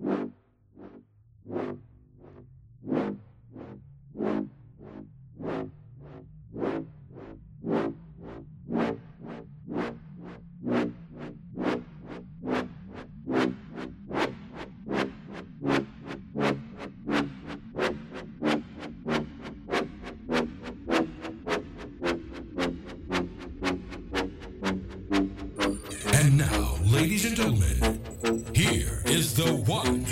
And one,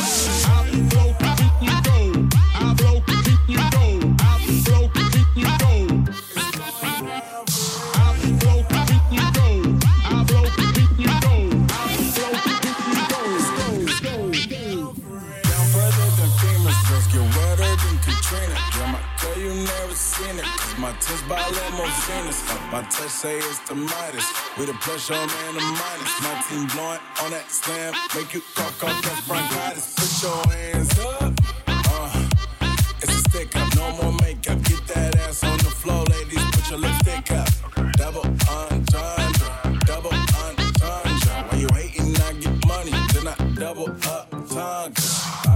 I touch say it's the Midas. With a pressure on man, the minus. My team blowing on that slam. Make you cock off that bronchitis. Put your hands up. Uh, it's a stick up. No more makeup. Get that ass on the floor, ladies. Put your lipstick up. Double entendre. Double entendre. When you hating, I get money. Then I double up tongue.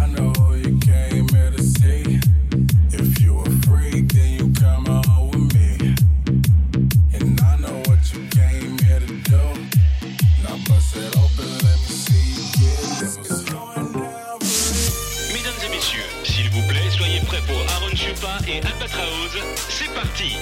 C'est parti.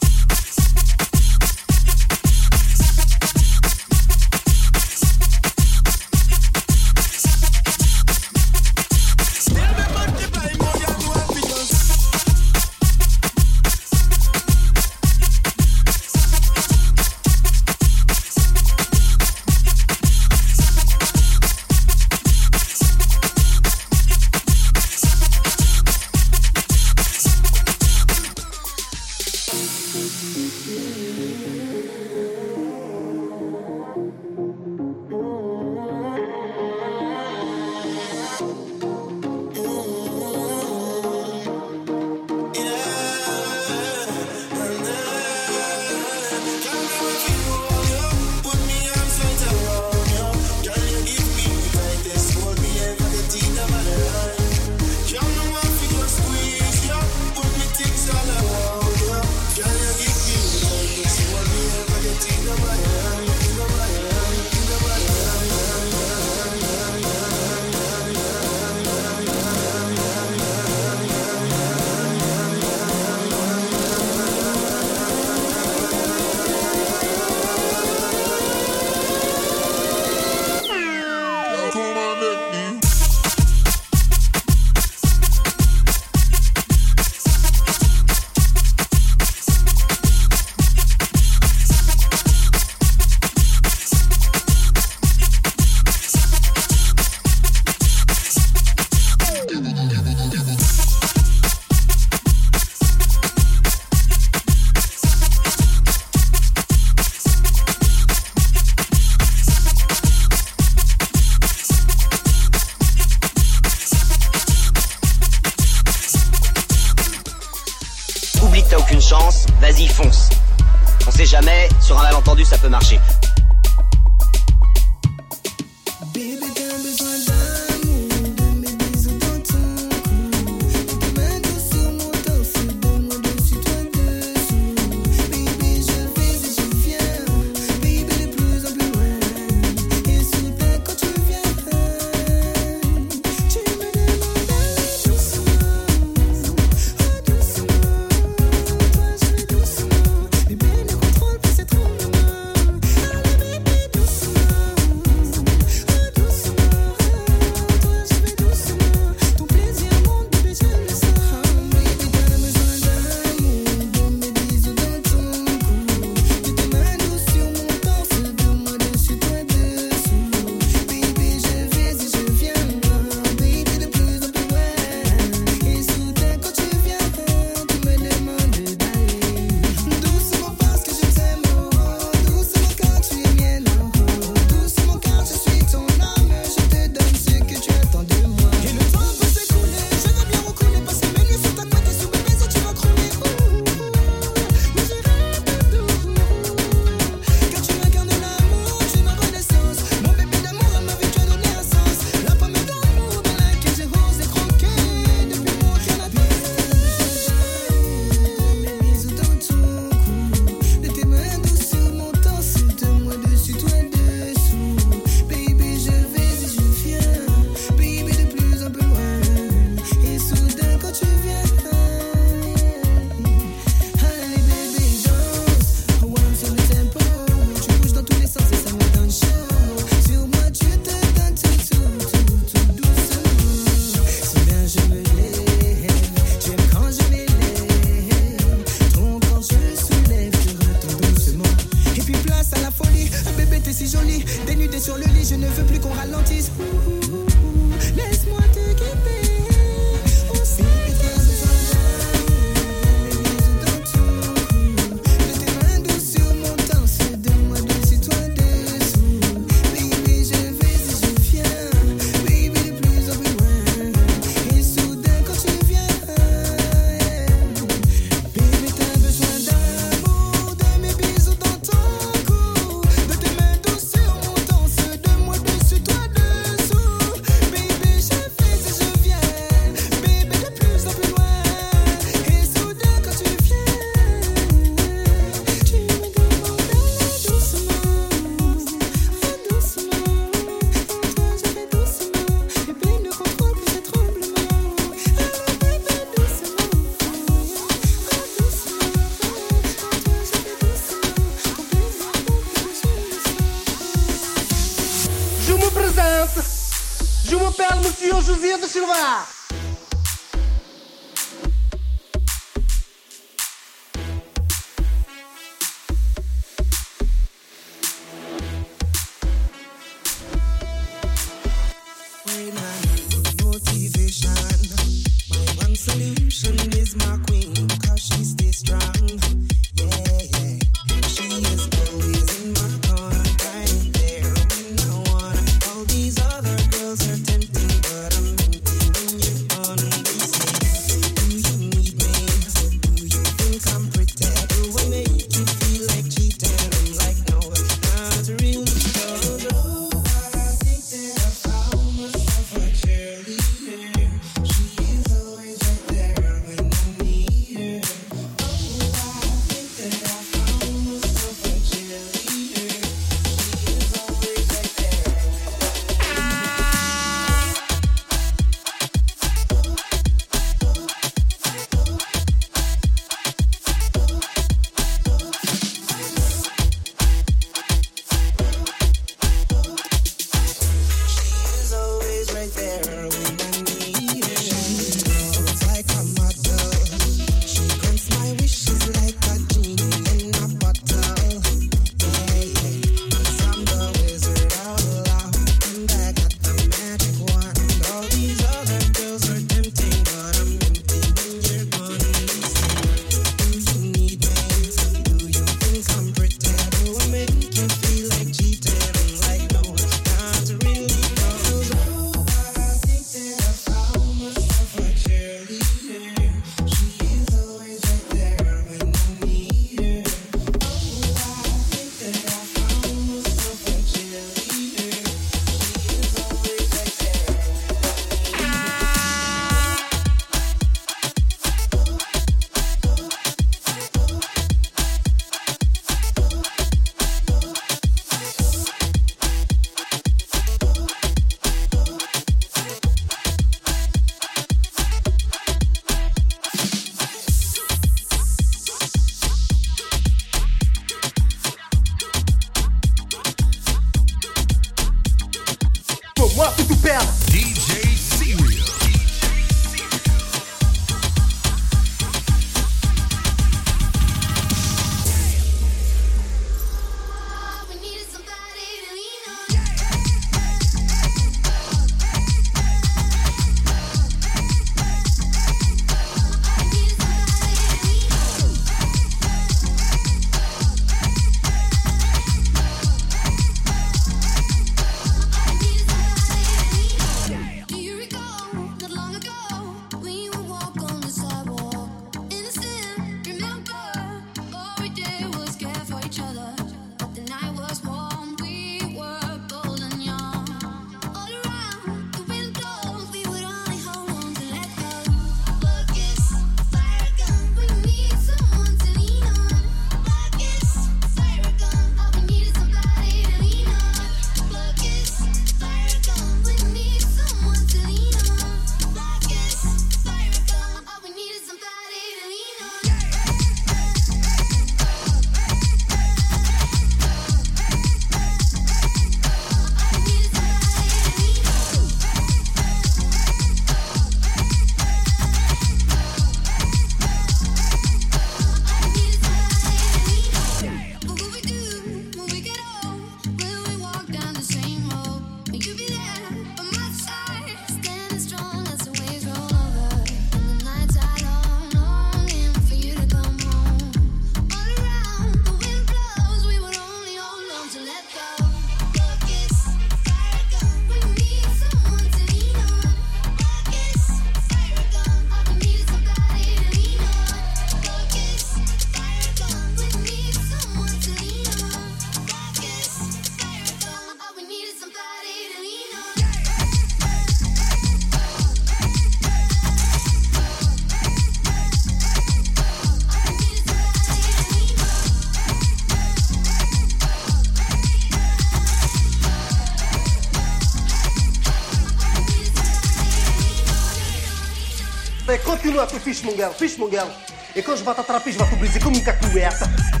tu fish mongel, fish mongel. E quand je vais t'attraper, je vais t'obliger como une cacouette.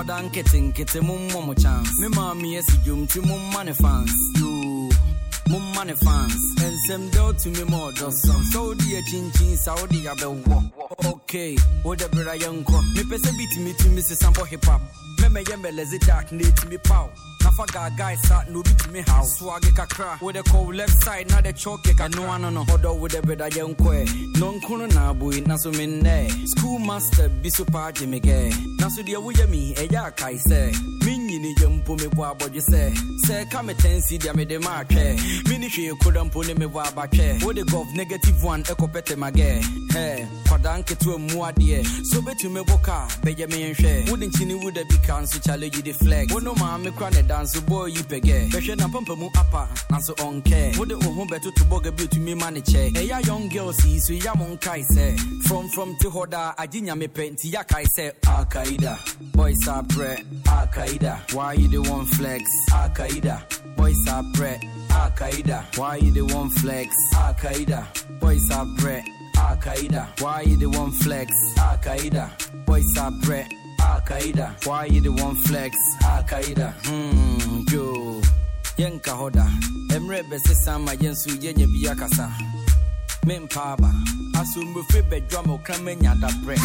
Nkɔla nketenkete mommɔ mo chance. Me maame asi dwom nti momma ne fans. Yoo, momma ne fans. Ɛnsɛm dɛ wotumi ma ɔdɔ sɔm sɛ wode akyinkyin sa wode yabɛwɔ ok wode bera yɛnkɔ mepɛ sɛ bitumi tumi sesa bɔ hip hop mɛmɛyɛ mɛlɛze dark na ɛtumi paw nafa gaagae sa na obi tumi haw swage kakra wode kɔw left side na de choke ɛno ano no ɔdɔ wode beda yɛnkɔɛ nɔnkono na aboi na so mennɛ school master bi so paa gye me gɛ na so deɛ woyɛ mi ɛyɛ akae sɛ menyini yɛ mpo mebɔ abɔdwe sɛ sɛ ɛka me tansi deɛ mede ma atwɛ mene hwee koda mpo ne mebɔ abatwɛ wode gov negative one ɛkɔpɛtɛ magɛ hɛ kwadaa nketewa mu adeɛ so bɛtumi bɔ ka bɛyɛ menhwɛ wode nkyini woda bi ka nso challenge de flex. Wo no maame kora ne danso boy yi pɛgɛ bɛhwɛ na pampa mu apa nanso ɔnkɛ wode wo ho bɛtoto bɔga bi otumi ma ne kyɛ ɛyɛ young girls yi so ya mo nkae sɛ from from te hɔ daa agye nyame pɛ nti yakae sɛ akaida boys aprɛ akaida why you the one flex? Akaida boys aprɛ akaida why you the one flex? Akaida boys aprɛ akaida why you the one flex? Akaida boys aprɛ akaida why you the one flex? Akaida hmm yo. Yɛnka hɔ da ɛmmerɛ bɛsesa ma yɛn so yɛnya bi akasa mempa aba asombofe bɛdwa ma ɔkrama nya dabrɛ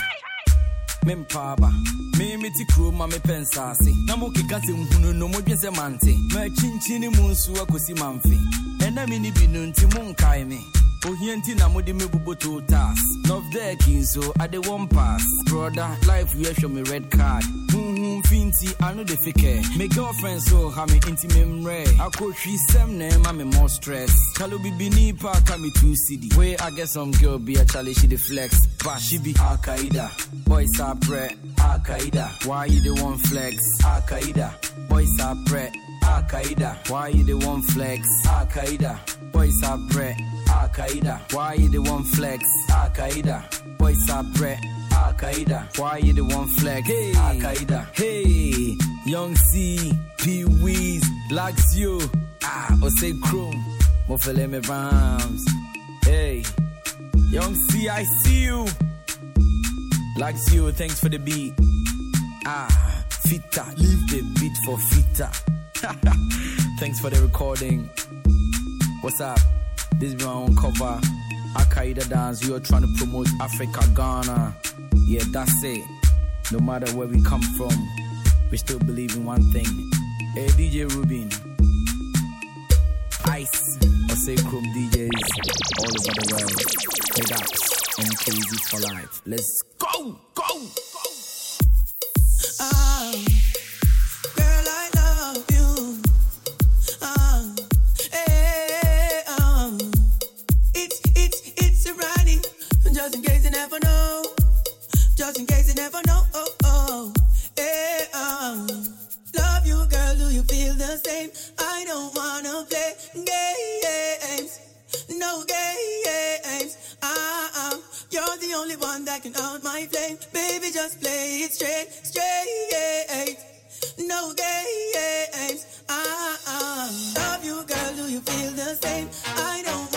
mempa aba memete kuro ma mepɛ nsase na mokeka sɛ nhunu no modwe sɛ mante makyinkyini mu nso akɔsi mamfe ɛna me ne bi no nti monkae me ohia nti na mode me buboto tas nov dek nso ade one pass. Broda life yɛhwɛ me red card. Huhu mfi nti ano de fikɛ me girlfriend so ha me nti memmerɛ akɔhwi sɛm na ɛma me more stress. Kalo bibini pa ka me two city wey i get some girl be a chale she dey flex. But she be akaida boys are pre akaida why you the one flex? Akaida boys are pre akaida why you the one flex? Akaida boys are pre akaida why you the one flex? Akaida boys are pre akaida why you the one flex? Hey. Akaida hey. Young c p weez laxio ah ose chrome. Mofele me rhymes hey. Young c i see you. Laxio thanks for the beat. Ah fita. Leave the beat for fita. Thanks for the recording. What's up this is my own cover. Al-Qaeda dance are trying to promote Africa Ghana. Yeah that's it. No matter where we come from we still believe in one thing. Hey DJ Rubin. Ice. Or say Chrome DJs all over the world. Big ups crazy for life. Let's go go just play it straight, straight. No games. Ah, ah, love you, girl. Do you feel the same? I don't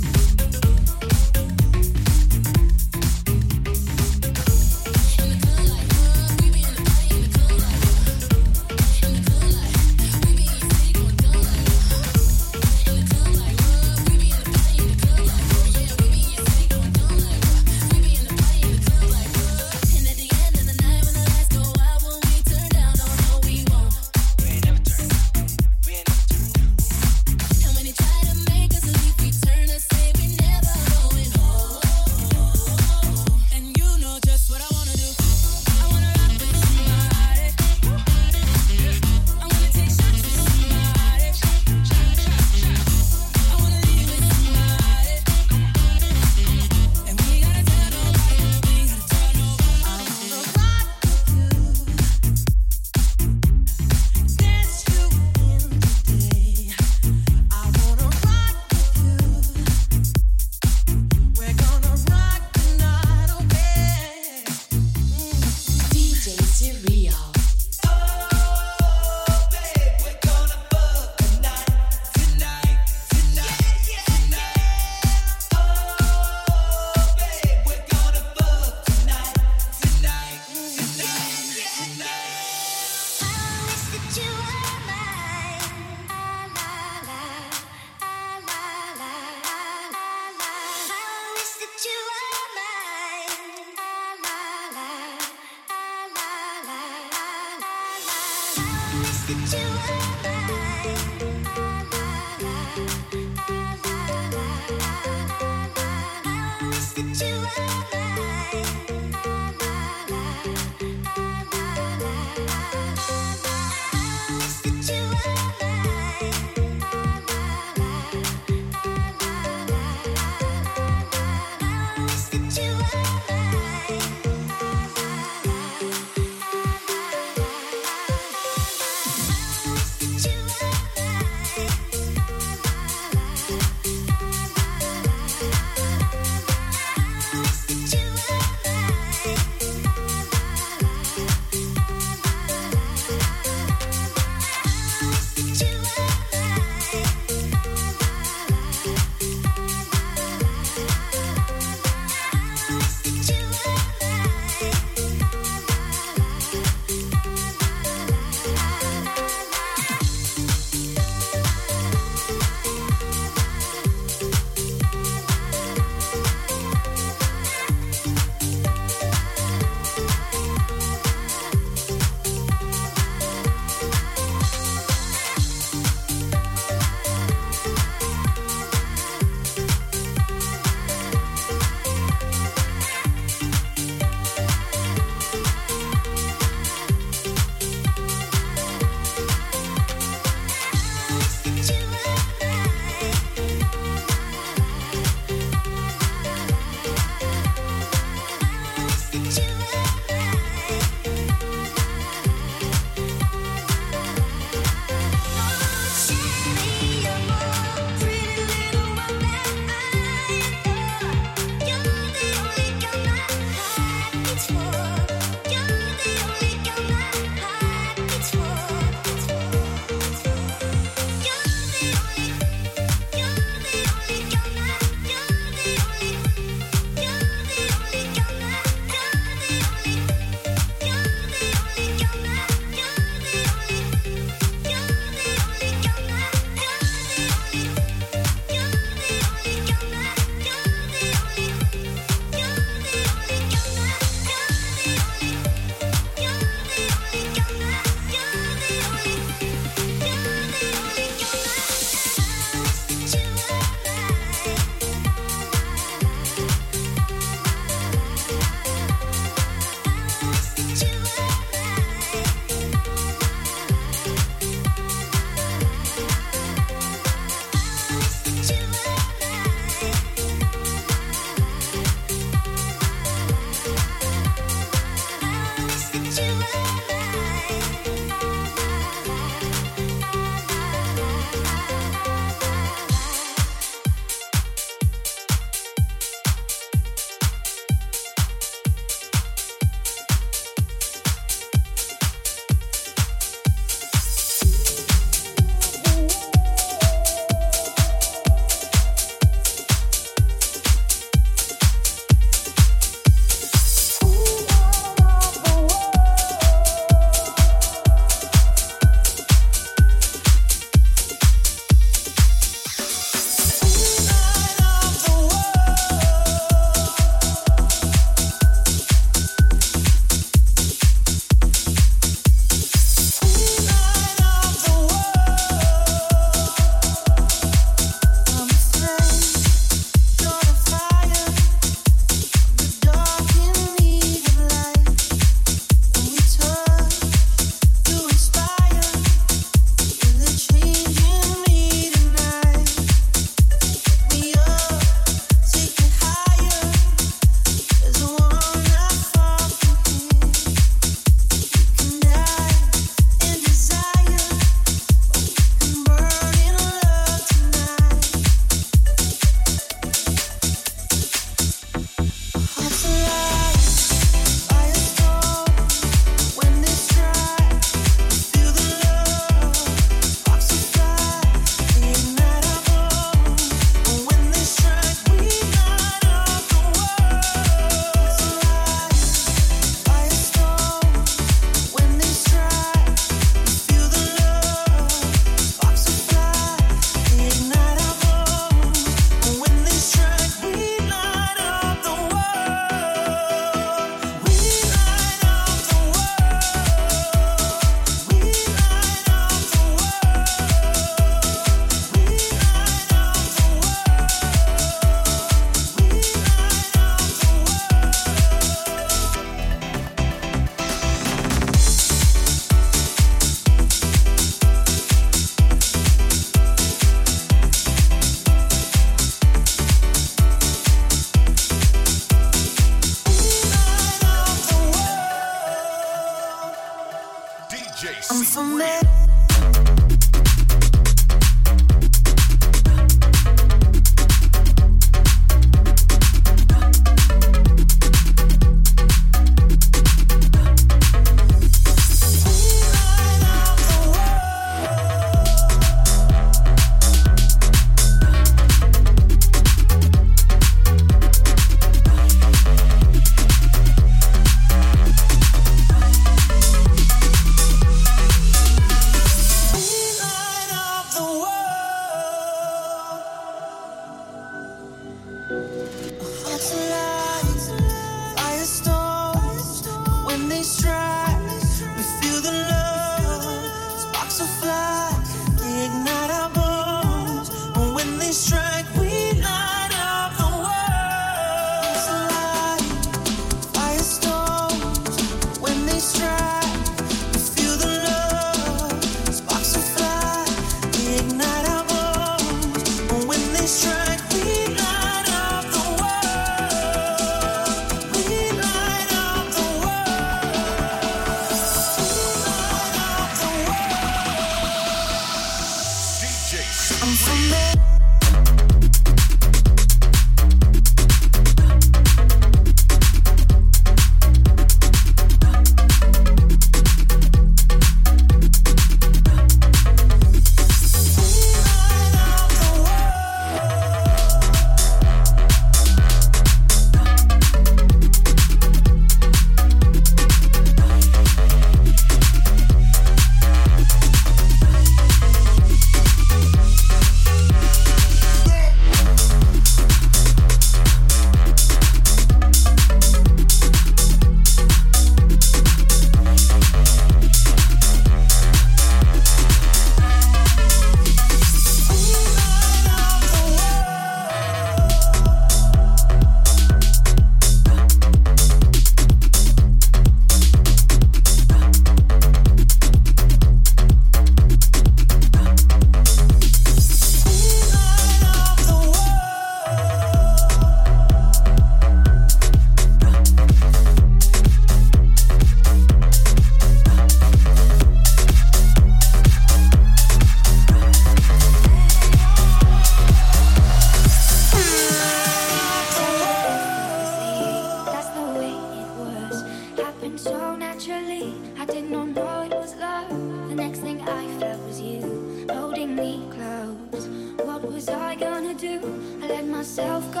you, I let myself go.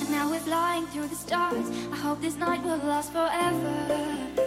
And now we're flying through the stars. I hope this night will last forever.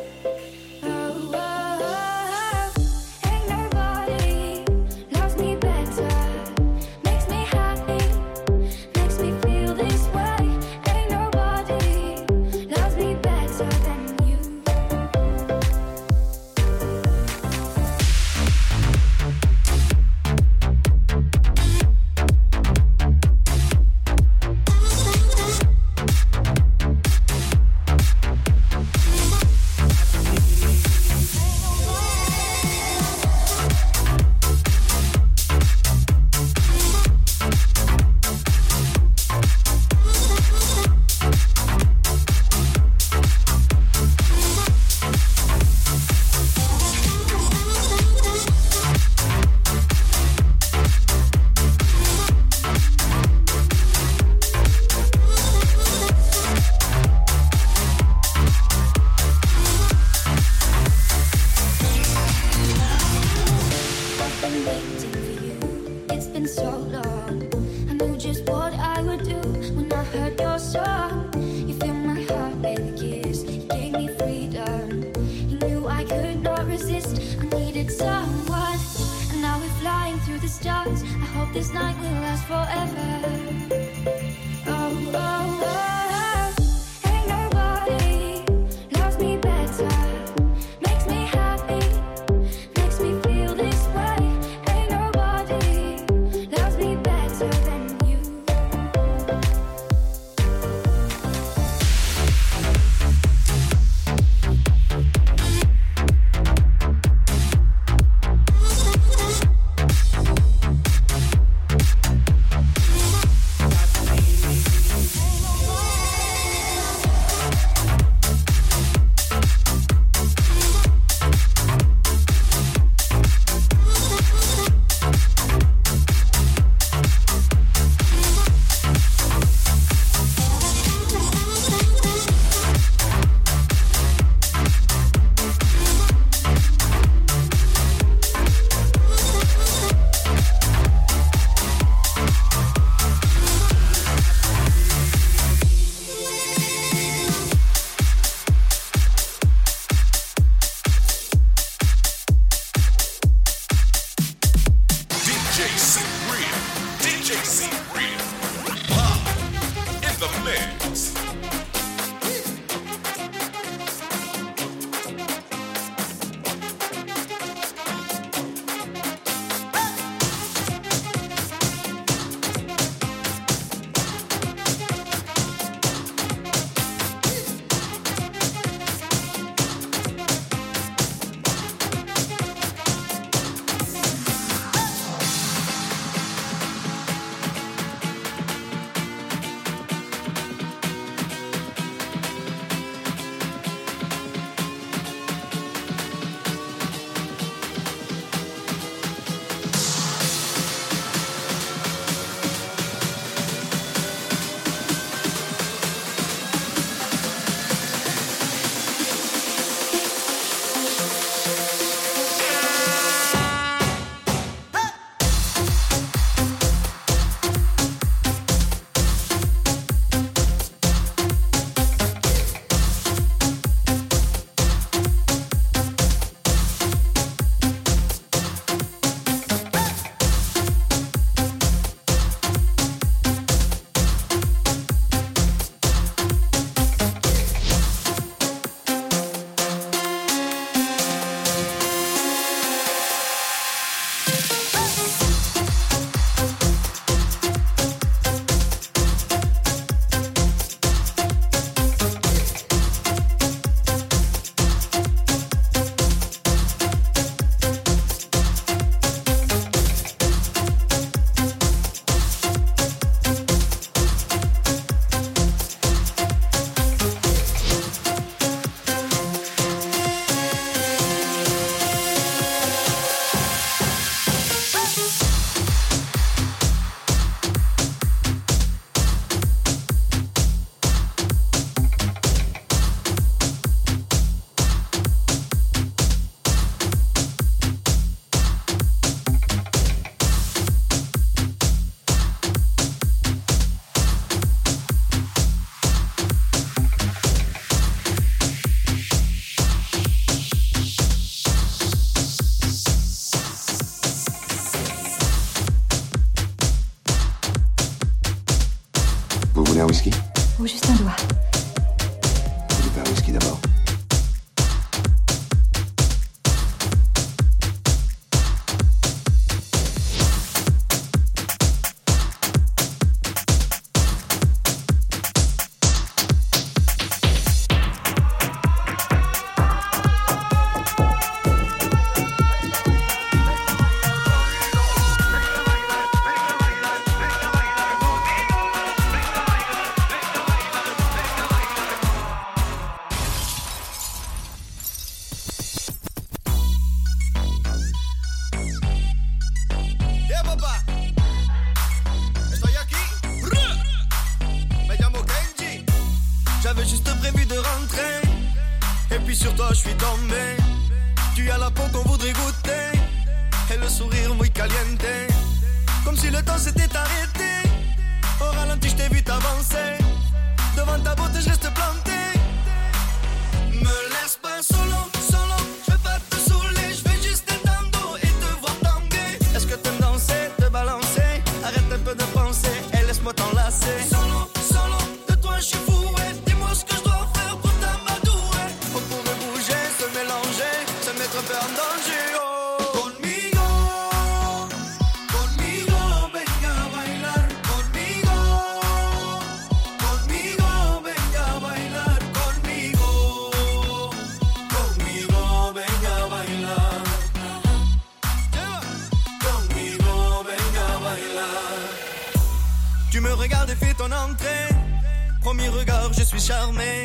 charmé.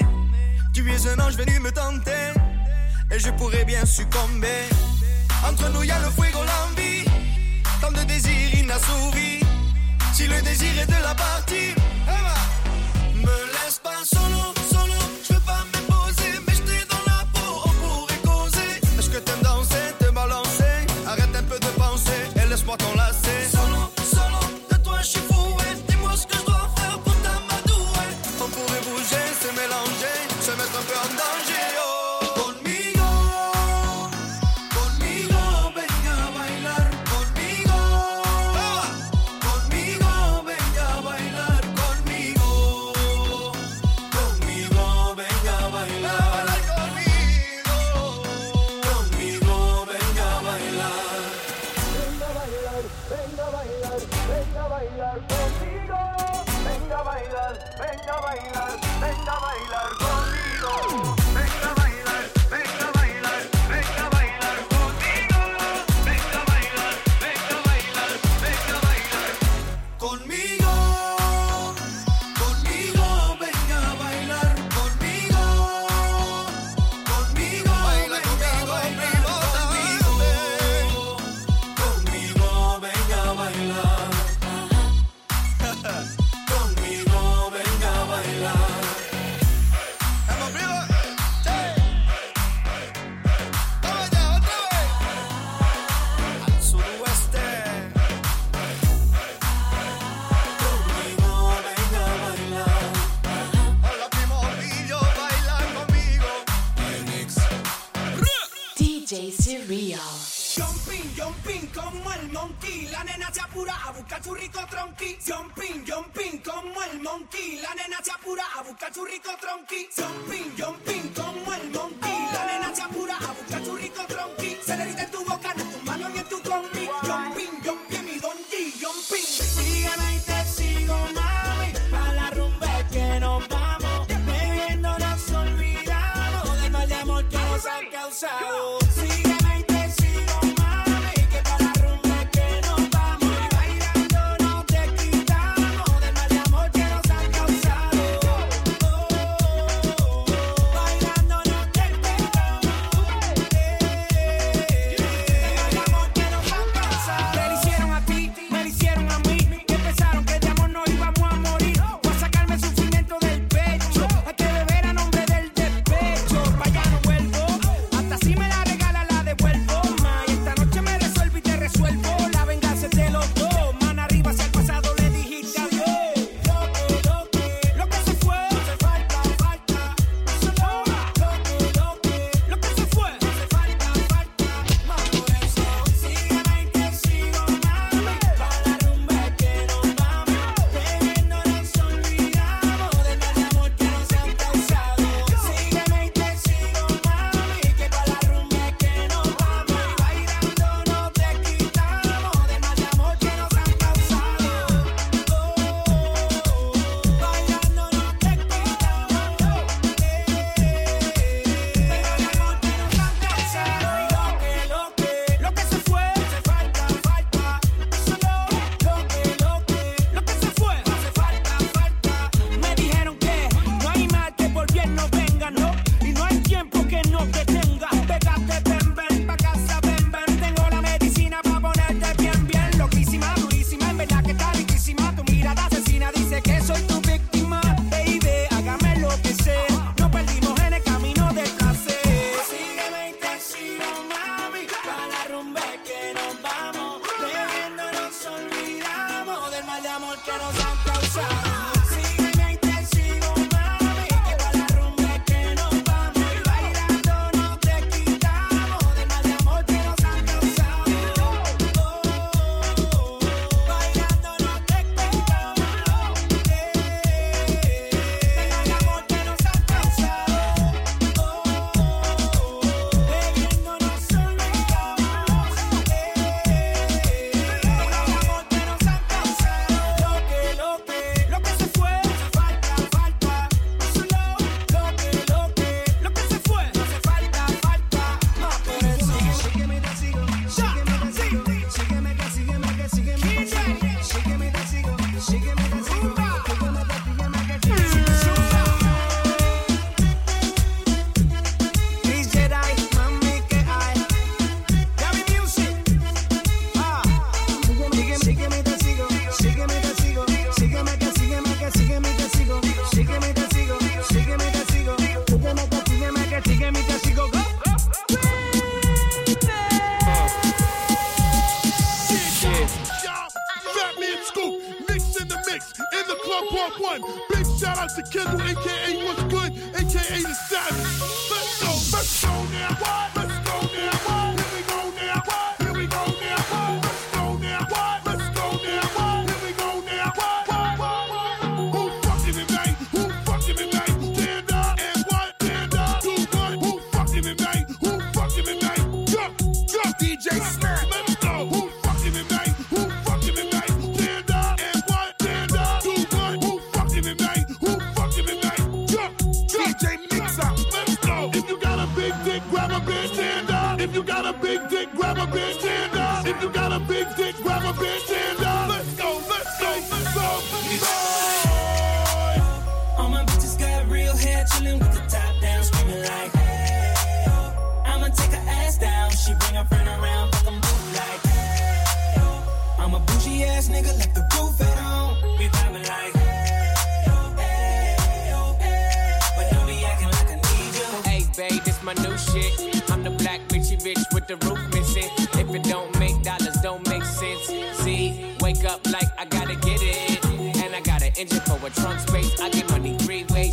Tu es un ange venu me tenter, et je pourrais bien succomber. Entre nous, y a le fuego, l'envie, tant de désir inassouvi. Si le désir est de la partie,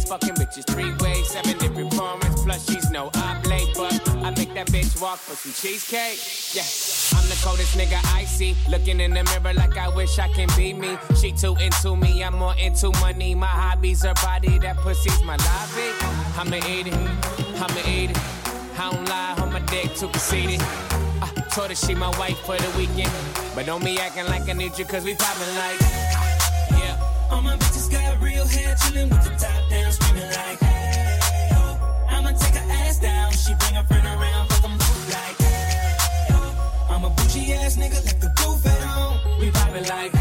fucking bitches three ways. Seven different formats, plus she's no oblate. But I make that bitch walk for some cheesecake. Yeah, I'm the coldest nigga I see. Looking in the mirror like I wish I can be me. She too into me, I'm more into money. My hobbies her body, that pussy's my lobby. I'ma eat it, I'ma eat it. I don't lie, on my dick too conceited. I told her she my wife for the weekend. But don't be acting like I need you, cause we poppin' like. All my bitches got real hair, chillin' with the top down, screaming like, hey, oh. I'ma take her ass down. She bring her friend around, fuck 'em both like, hey, oh. I'm a bougie ass nigga, left the roof at home. We poppin' like. We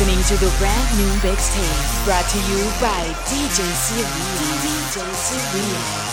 listening to the brand new mixtape brought to you by DJ Syria. DJ Syria.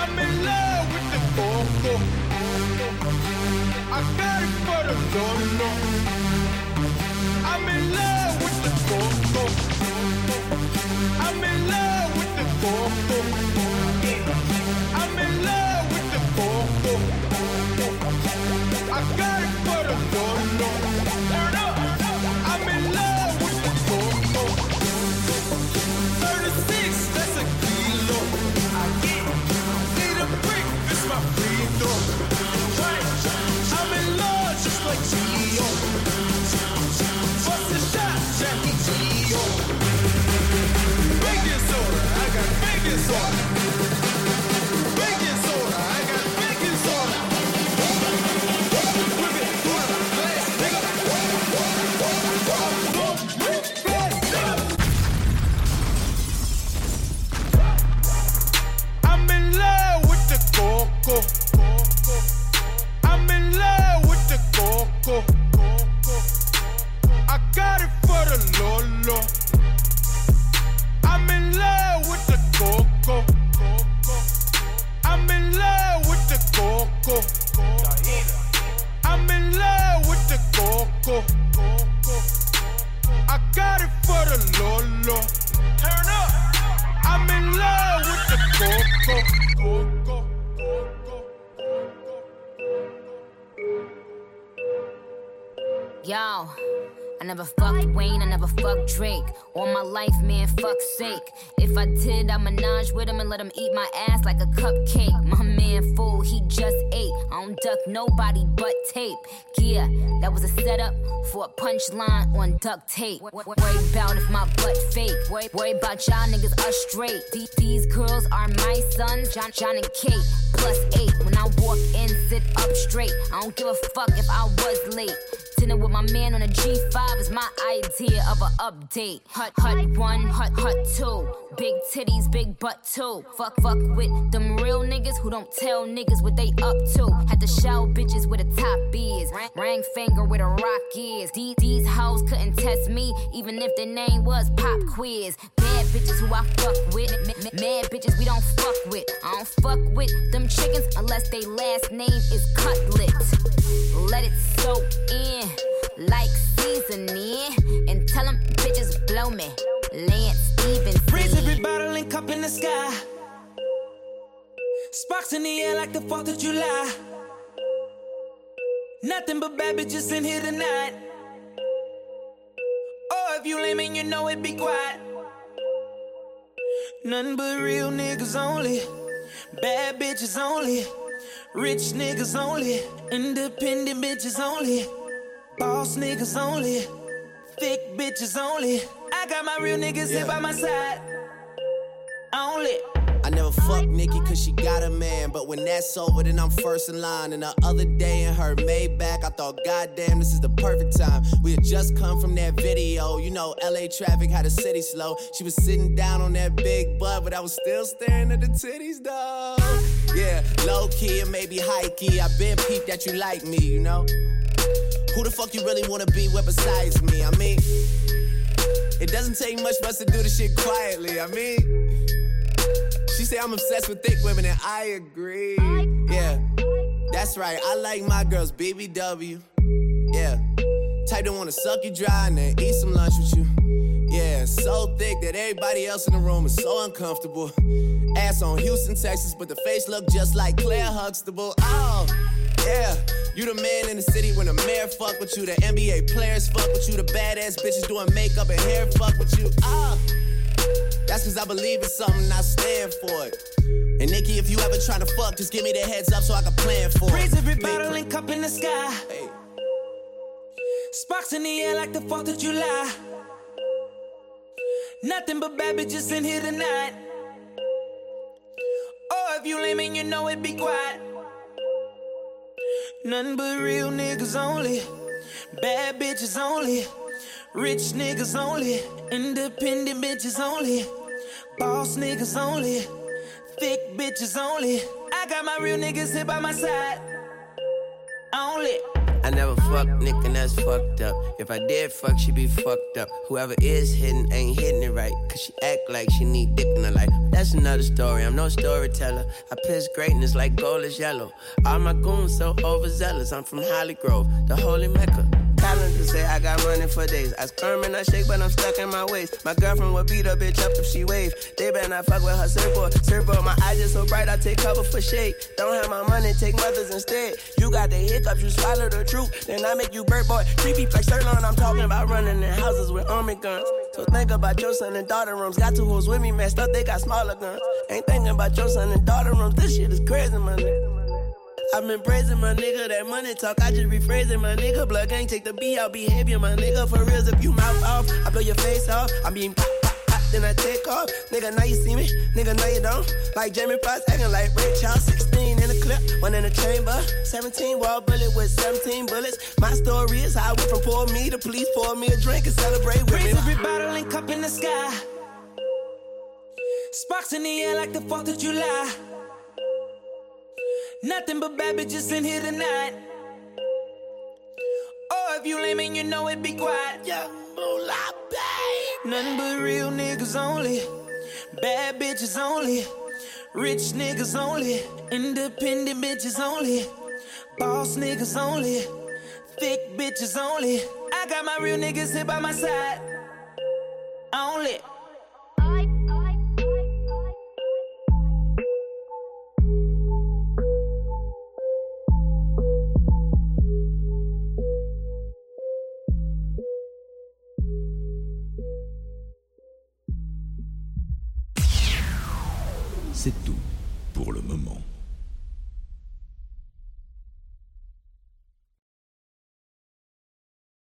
I'm in love with the four. I got it for the dono. I'm in love with the four. I'm in love with the four. Fucked Drake. All my life, man, fuck's sake. If I did, I menage with him and let him eat my ass like a cupcake. My man fool, he just ate. I don't duck nobody but tape. Yeah, that was a setup for a punchline on duct tape. Worry about if my butt fake. Worry, about y'all niggas are straight. These, these girls are my sons, John, John and Kate. Plus eight. When I walk in, sit up straight. I don't give a fuck if I was late. Dinner with my man on a G5 is my idea of a update. Hut, hut one, hut, hut two. Big titties, big butt too. Fuck, fuck with them real niggas who don't tell niggas what they up to. Had to show bitches where the top is. Ring finger where the rock is. These, these hoes couldn't test me, even if the name was Pop Quiz. Bad bitches who I fuck with. Mad bitches we don't fuck with. I don't fuck with them chickens unless they last name is Cutlet. Let it soak in like seasoning. And tell them bitches blow me. Lance Stevens. Raise every bottle and cup in the sky. Sparks in the air like the 4th of July. Nothing but bad bitches in here tonight. Oh, if you lame and you know it, be quiet. Nothing but real niggas only. Bad bitches only. Rich niggas only. Independent bitches only. Boss niggas only. Thick bitches only. I got my real niggas here by my side. Only. I never fuck Nikki cause she got a man. But when that's over, then I'm first in line. And the other day in her Maybach, I thought, goddamn, this is the perfect time. We had just come from that video. You know, LA traffic had the city slow. She was sitting down on that big butt, but I was still staring at the titties, though. Yeah, low key and maybe high key. I been peeped that you like me, you know? Who the fuck you really wanna be with besides me? I mean, it doesn't take much for us to do this shit quietly. I mean, she say I'm obsessed with thick women, and I agree. Yeah, that's right. I like my girls BBW. Yeah, type that wanna suck you dry and then eat some lunch with you. Yeah, so thick that everybody else in the room is so uncomfortable. Ass on Houston, Texas, but the face look just like Claire Huxtable. Oh, yeah. You the man in the city when the mayor fuck with you, the NBA players fuck with you, the badass bitches doing makeup and hair fuck with you. Ah. That's cause I believe in something, I stand for it. And Nikki, if you ever try to fuck, just give me the heads up so I can plan for it. Raise every bottle and cup in the sky. Sparks in the air like the 4th of July. Nothing but bad bitches in here tonight. Oh, if you lame and you know it, be quiet. Nothing but real niggas only. Bad bitches only. Rich niggas only. Independent bitches only. Boss niggas only. Thick bitches only. I got my real niggas here by my side. Only. I never fuck Nick and that's fucked up. If I did fuck, she'd be fucked up. Whoever is hitting ain't hitting it right. Cause she act like she need dick in her life. That's another story, I'm no storyteller. I piss greatness like gold is yellow. All my goons so overzealous. I'm from Holly Grove, the holy mecca. Say I got running for days. I squirm and I shake, but I'm stuck in my waist. My girlfriend would beat a bitch up if she wave. They better not fuck with her surfboard. Surfboard, my eyes just so bright, I take cover for shade. Don't have my money, take mothers instead. You got the hiccups, you swallow the truth. Then I make you bird boy. Creepy like Sirloin, I'm talking about running in houses with army guns. So think about your son and daughter rooms. Got two hoes with me, messed up, they got smaller guns. Ain't thinking about your son and daughter rooms. This shit is crazy, nigga. I've been praising my nigga, that money talk, I just rephrasing my nigga. Blood gang, take the B out behavior, my nigga. For reals, if you mouth off, I blow your face off. I mean, pop, pop, pop, then I take off. Nigga, now you see me, nigga, now you don't. Like Jamie Foxx, acting like Ray Charles. 16 in the clip, one in the chamber. 17 wall bullet with 17 bullets. My story is how I went from poor me to police pour me a drink and celebrate with me. Raise every bottle and cup in the sky. Sparks in the air like the 4th of July. Nothing but bad bitches in here tonight. Oh, if you lame and you know it, be quiet. Young moolah, babe. Nothing but real niggas only. Bad bitches only. Rich niggas only. Independent bitches only. Boss niggas only. Thick bitches only. I got my real niggas here by my side. Only.